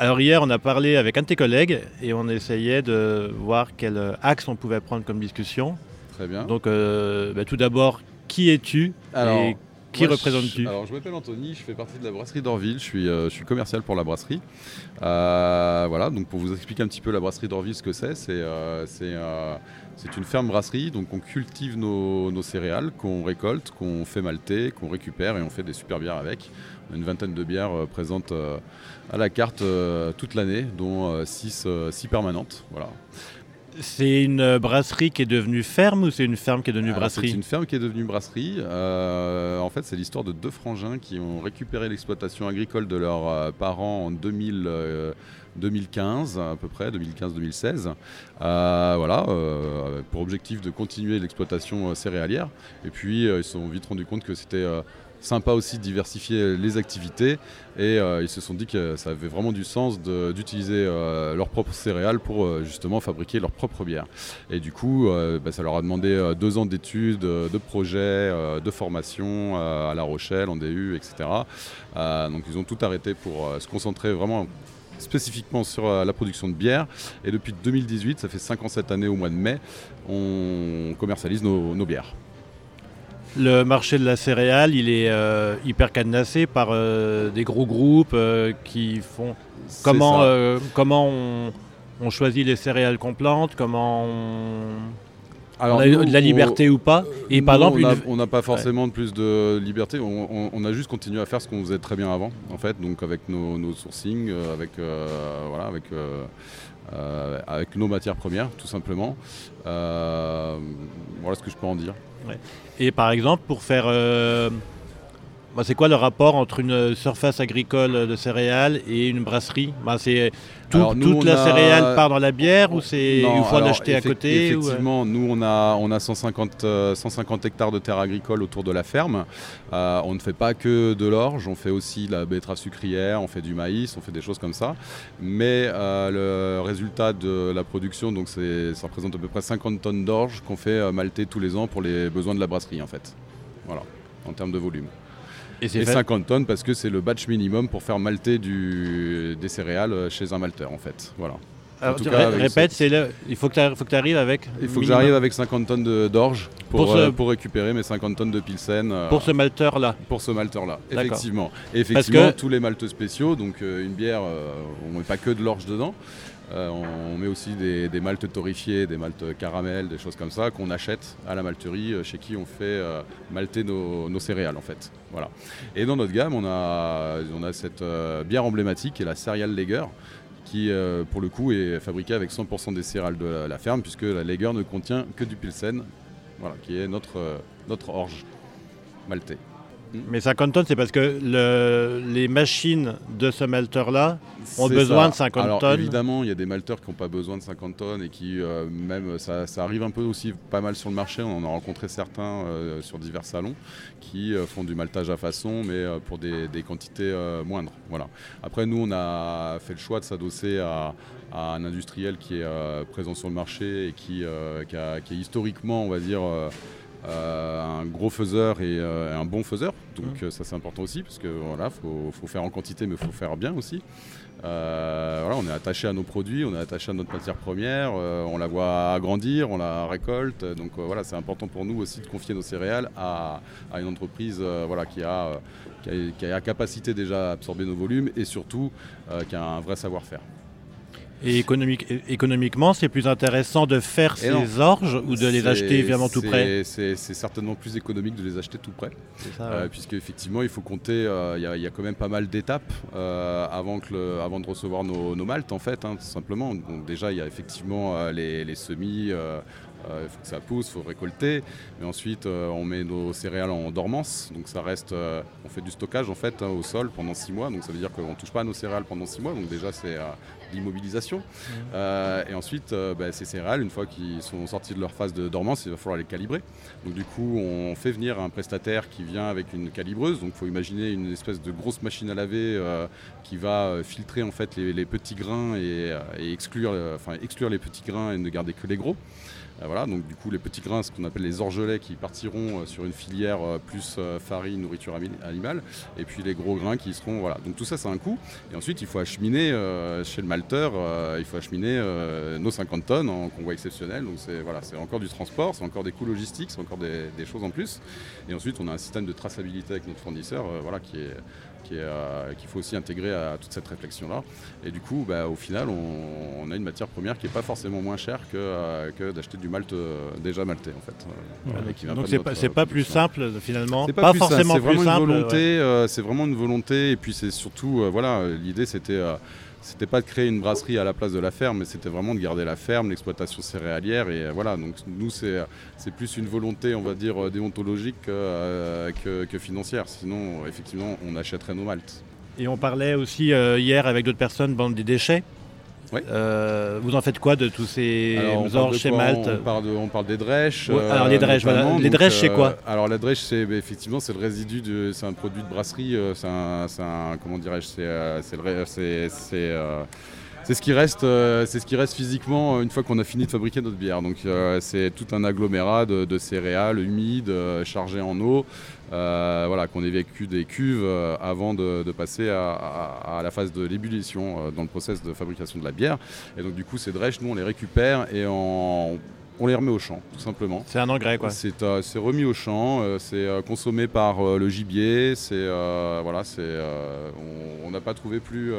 Alors hier, on a parlé avec un de tes collègues et on essayait de voir quel axe on pouvait prendre comme discussion. Très bien. Donc euh, bah, tout d'abord, qui es-tu Alors, et qui représentes-tu je, Alors, je m'appelle Anthony, je fais partie de la brasserie d'Orville, je suis, euh, je suis commercial pour la brasserie. Euh, voilà, donc pour vous expliquer un petit peu la brasserie d'Orville, ce que c'est, c'est euh, c'est, c'est une ferme brasserie, donc on cultive nos, nos céréales, qu'on récolte, qu'on fait malter, qu'on récupère et on fait des super bières avec. On a une vingtaine de bières présentes à la carte toute l'année, dont 6 permanentes. Voilà. C'est une brasserie qui est devenue ferme ou c'est une ferme qui est devenue Alors, brasserie C'est une ferme qui est devenue brasserie. Euh, en fait, c'est l'histoire de deux frangins qui ont récupéré l'exploitation agricole de leurs euh, parents en 2000, euh, 2015, à peu près, 2015-2016. Euh, voilà, pour objectif de continuer l'exploitation céréalière. Et puis, ils se sont vite rendus compte que c'était sympa aussi de diversifier les activités. Et euh, ils se sont dit que ça avait vraiment du sens d'utiliser euh, leurs propres céréales pour euh, justement fabriquer leur propre bière. Et du coup, bah, ça leur a demandé deux ans d'études, de projets, de formation à La Rochelle, en DU, etc. Donc ils ont tout arrêté pour se concentrer vraiment spécifiquement sur la production de bière. Et depuis 2018, ça fait 5 ans cette année au mois de mai, on commercialise nos bières. Le marché de la céréale, il est euh, hyper cadenassé par euh, des gros groupes euh, qui font. Comment, comment on, on choisit les céréales qu'on plante Comment on, Alors, on a nous, de la on- liberté ou pas Et Nous, par exemple, on n'a une- pas forcément de plus de liberté. On, a juste continué à faire ce qu'on faisait très bien avant, en fait, donc avec nos, nos sourcings, avec voilà, avec avec nos matières premières, tout simplement. Voilà ce que je peux en dire. Et par exemple, pour faire. Euh, bah, c'est quoi le rapport entre une surface agricole de céréales et une brasserie? Bah, C'est tout- nous, toute la a- céréale part dans la bière ou c'est fois alors, l'acheter à côté ou, euh, Effectivement, nous on a, on a 150, euh, 150 hectares de terres agricoles autour de la ferme. Euh, on ne fait pas que de l'orge, on fait aussi la betterave sucrière, on fait du maïs, on fait des choses comme ça. Mais euh, le résultat de la production, donc c'est, ça représente à peu près 50 tonnes d'orge qu'on fait euh, malter tous les ans pour les besoins de la brasserie en fait. Voilà, en termes de volume. Et c'est Et fait- 50 tonnes parce que c'est le batch minimum pour faire malter du, des céréales euh, chez un malteur en fait. Voilà. Alors, tout tu cas, ré- avec répète, le- il faut que tu arrives avec. Il faut que j'arrive avec 50 tonnes de- d'orge pour, Pour ce- euh, pour récupérer mes 50 tonnes de pilsen euh, pour ce malteur-là. pour ce malteur-là. Effectivement. Et effectivement, que- tous les maltes spéciaux, donc euh, une bière, euh, on met pas que de l'orge dedans. Euh, on, met aussi des, maltes torréfiés, des maltes caramel, des choses comme ça qu'on achète à la malterie euh, chez qui on fait euh, malter nos, céréales en fait. Et dans notre gamme, on a, on cette bière emblématique qui est la Cereal Lager qui pour le coup est fabriquée avec 100% des céréales de la, ferme puisque la Lager ne contient que du Pilsen, qui est notre, notre orge maltais. Mais 50 tonnes, c'est parce que le- les machines de ce malteur-là ont besoin ça. de 50 Alors, tonnes. Évidemment, il y a des malteurs qui n'ont pas besoin de 50 tonnes et qui, euh, même, ça, ça arrive un peu aussi pas mal sur le marché. On en a rencontré certains euh, sur divers salons qui euh, font du maltage à façon, mais pour des, des quantités moindres. Voilà. Après, nous, on a fait le choix de s'adosser à, à un industriel qui est euh, présent sur le marché et qui, euh, qui a- qui est historiquement, on va dire, euh, un gros faiseur et euh, un bon faiseur. Donc euh, ça c'est important aussi parce que voilà, faut, faut faire en quantité mais il faut faire bien aussi. Euh, voilà, on est attaché à nos produits, on est attaché à notre matière première, euh, on la voit grandir, on la récolte. Donc euh, voilà, c'est important pour nous aussi de confier nos céréales à, à une entreprise euh, voilà, qui, a, euh, qui, a, qui a la capacité déjà à absorber nos volumes et surtout euh, qui a un vrai savoir-faire. Et économique- économiquement, c'est plus intéressant de faire Et non. ces orges ou de les acheter vraiment tout près C'est certainement plus économique de les acheter tout près. Ça, Euh, ouais. puisque effectivement il faut compter, euh, il y, a- il y a quand même pas mal d'étapes euh, avant, que le- avant de recevoir nos, nos maltes en fait, hein, tout simplement. Donc déjà il y a effectivement euh, les, les semis, il faut que ça pousse, il faut récolter, mais ensuite euh, on met nos céréales en dormance, donc ça reste, euh, on fait du stockage en fait hein, au sol pendant six mois, donc ça veut dire qu'on ne touche pas à nos céréales pendant six mois, donc déjà c'est euh, l'immobilisation. Euh, et ensuite, euh, bah, ces céréales, une fois qu'ils sont sortis de leur phase de dormance, il va falloir les calibrer. Donc du coup, on fait venir un prestataire qui vient avec une calibreuse. Donc il faut imaginer une espèce de grosse machine à laver euh, qui va euh, filtrer en fait les, les petits grains et, euh, et exclure, euh, enfin, exclure les petits grains et ne garder que les gros. Voilà, donc du coup les petits grains, ce qu'on appelle les orgelets, qui partiront sur une filière plus farine, nourriture animale, et puis les gros grains qui seront voilà. Donc tout ça, c'est un coût. Et ensuite, il faut acheminer chez le malteur, il faut acheminer nos 50 tonnes en convoi exceptionnel. Donc c'est voilà, c'est encore du transport, c'est encore des coûts logistiques, c'est encore des, choses en plus. Et ensuite, on a un système de traçabilité avec notre fournisseur, voilà, qui est euh, qu'il faut aussi intégrer à toute cette réflexion-là. Et du coup, bah, au final, on, a une matière première qui n'est pas forcément moins chère que, euh, d'acheter du malt euh, déjà malté, en fait. Donc c'est pas, plus simple finalement. C'est pas, forcément plus simple. Une volonté, c'est vraiment une volonté. Et puis c'est surtout, voilà, l'idée c'était c'était pas de créer une brasserie à la place de la ferme, mais c'était vraiment de garder la ferme, l'exploitation céréalière. Et euh, voilà, donc nous, c'est plus une volonté, on va dire, euh, déontologique euh, que, financière. Sinon, effectivement, on achèterait nos maltes. Et on parlait aussi hier avec d'autres personnes bande des déchets. Euh, vous en faites quoi de tous ces orges chez Malte on parle, des drèches. alors les drèches, voilà. Les drèches, c'est quoi euh, Alors la drèche, c'est bah, effectivement c'est le résidu, de, c'est un produit de brasserie. Euh, c'est un, comment dirais-je, c'est, c'est, ce qui reste, c'est ce qui reste physiquement une fois qu'on a fini de fabriquer notre bière. Donc c'est tout un agglomérat de, céréales humides, chargées en eau, euh, voilà, qu'on ait vécu des cuves euh, avant de, passer à, la phase de l'ébullition euh, dans le process de fabrication de la bière. Et donc du coup, ces drèches, nous, on les récupère et on, les remet au champ, tout simplement. C'est un engrais, quoi. C'est remis au champ, c'est consommé par le gibier, c'est voilà, c'est on n'a pas trouvé plus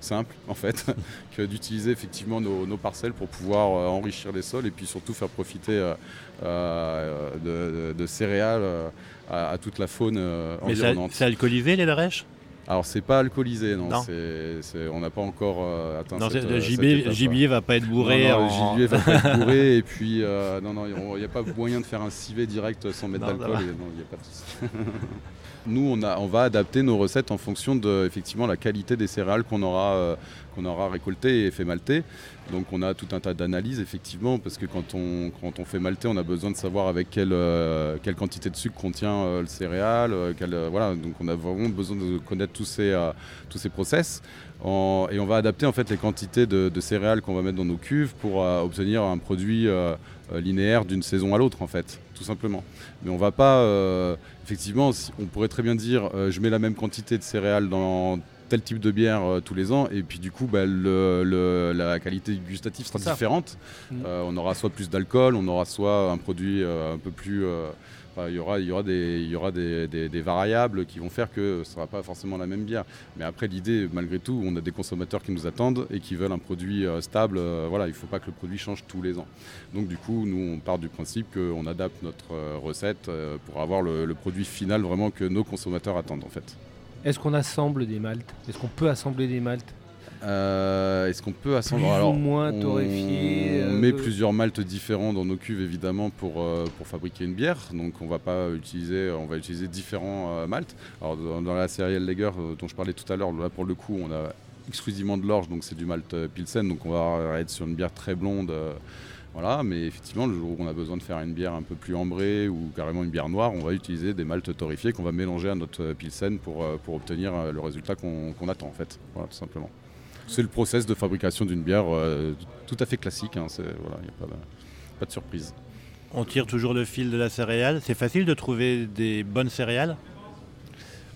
simple en fait que d'utiliser effectivement nos, parcelles pour pouvoir enrichir les sols et puis surtout faire profiter de, céréales à, toute la faune euh, environnante. C'est alcoolisé les drèches alors c'est pas alcoolisé, non. on n'a pas encore euh, atteint non, le gibier, gibier va pas être bourré. Non, Le gibier va pas être bourré et puis euh, non non, il n'y a pas moyen de faire un civet direct sans mettre d'alcool. Non, il n'y a pas de Nous, on, a, on va adapter nos recettes en fonction de effectivement la qualité des céréales qu'on aura, euh, qu'on aura récoltées et fait malter. Donc on a tout un tas d'analyses effectivement parce que quand on, quand on fait malter, on a besoin de savoir avec quelle, euh, quelle quantité de sucre contient euh, le céréal. voilà, donc on a vraiment besoin de connaître tous ces, tous ces process. et on va adapter en fait les quantités de, de céréales qu'on va mettre dans nos cuves pour obtenir un produit linéaire d'une saison à l'autre en fait, tout simplement. Mais on va pas effectivement, on pourrait très bien dire euh, je mets la même quantité de céréales dans tel type de bière euh, tous les ans et puis du coup bah, la qualité gustative sera différente. Mmh. Euh, on aura soit plus d'alcool, on aura soit un produit un peu plus il y aura, il y aura, des, il y aura des, variables qui vont faire que ce ne sera pas forcément la même bière. Mais après, l'idée, malgré tout, on a des consommateurs qui nous attendent et qui veulent un produit euh, stable. Euh, voilà, il ne faut pas que le produit change tous les ans. Donc, du coup, nous, on part du principe qu'on adapte notre euh, recette pour avoir le, le, produit final vraiment que nos consommateurs attendent, en fait. Est-ce qu'on assemble des maltes? Est-ce qu'on peut assembler des maltes? Euh, est-ce qu'on peut assembler? Plus ou moins torréfié On met euh, plusieurs maltes différents dans nos cuves évidemment pour, euh, pour fabriquer une bière. Donc on va pas utiliser, on va utiliser différents maltes. Alors dans, la série Lager dont je parlais tout à l'heure, là pour le coup on a exclusivement de l'orge, donc c'est du malt Pilsen, donc on va être sur une bière très blonde. Voilà, mais effectivement, le jour où on a besoin de faire une bière un peu plus ambrée ou carrément une bière noire, on va utiliser des maltes torréfiés qu'on va mélanger à notre pilsen pour, pour obtenir le résultat qu'on attend en fait. Voilà, tout simplement. C'est le process de fabrication d'une bière euh, tout à fait classique. Il hein, n'y a pas de, surprise. On tire toujours le fil de la céréale. C'est facile de trouver des bonnes céréales?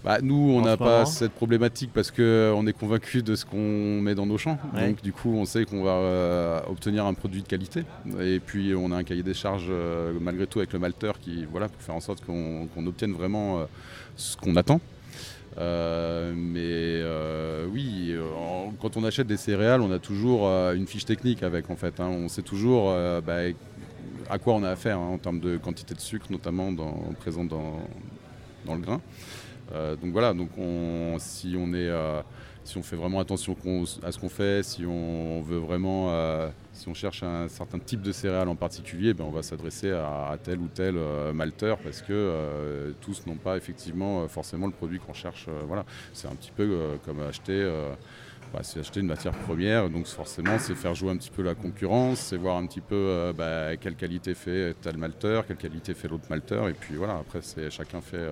Bah, nous, on n'a pas cette problématique parce qu'on euh, est convaincu de ce qu'on met dans nos champs. Donc, du coup, on sait qu'on va euh, obtenir un produit de qualité. Et puis, on a un cahier des charges, malgré tout, avec le malteur qui, voilà, pour faire en sorte qu'on obtienne vraiment ce qu'on attend. Euh, mais euh, oui, euh, quand on achète des céréales, on a toujours une fiche technique avec en fait. Hein. On sait toujours bah, à quoi on a affaire hein, en termes de quantité de sucre, notamment dans, présent dans, dans le grain. Donc voilà, donc on, si on est si on fait vraiment attention à ce qu'on fait, si on veut vraiment, euh, si on cherche un certain type de céréales en particulier, ben on va s'adresser à, tel ou tel euh, malteur parce que euh, tous n'ont pas effectivement forcément le produit qu'on cherche. voilà, c'est un petit peu comme acheter. Bah, c'est acheter une matière première, donc forcément c'est faire jouer un petit peu la concurrence, c'est voir un petit peu bah, quelle qualité fait tel malteur, quelle qualité fait l'autre malteur, et puis voilà, après c'est chacun fait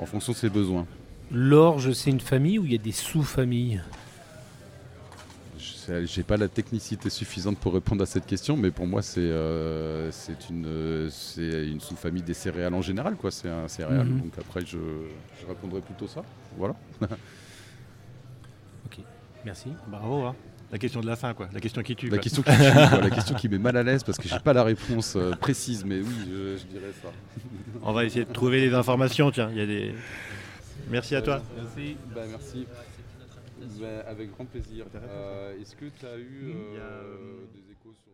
en fonction de ses besoins. L'orge, c'est une famille ou il y a des sous-familles? J'ai pas la technicité suffisante pour répondre à cette question, mais pour moi, c'est euh, une, euh, sous-famille des céréales en général, quoi. C'est un céréal. Mhm. Donc après, je, je répondrai plutôt ça. Voilà. Merci. Bravo. hein. La question de la fin, quoi. La question qui tue. La quoi. question qui, tue, quoi, la question qui met mal à l'aise parce que j'ai pas la réponse euh, précise, mais oui, je, je dirais ça. On va essayer de trouver des informations. Tiens, il y a des. Merci à toi. Merci. Bah, merci. Bah, avec grand plaisir. Euh, Est-ce que tu as eu euh, des échos sur.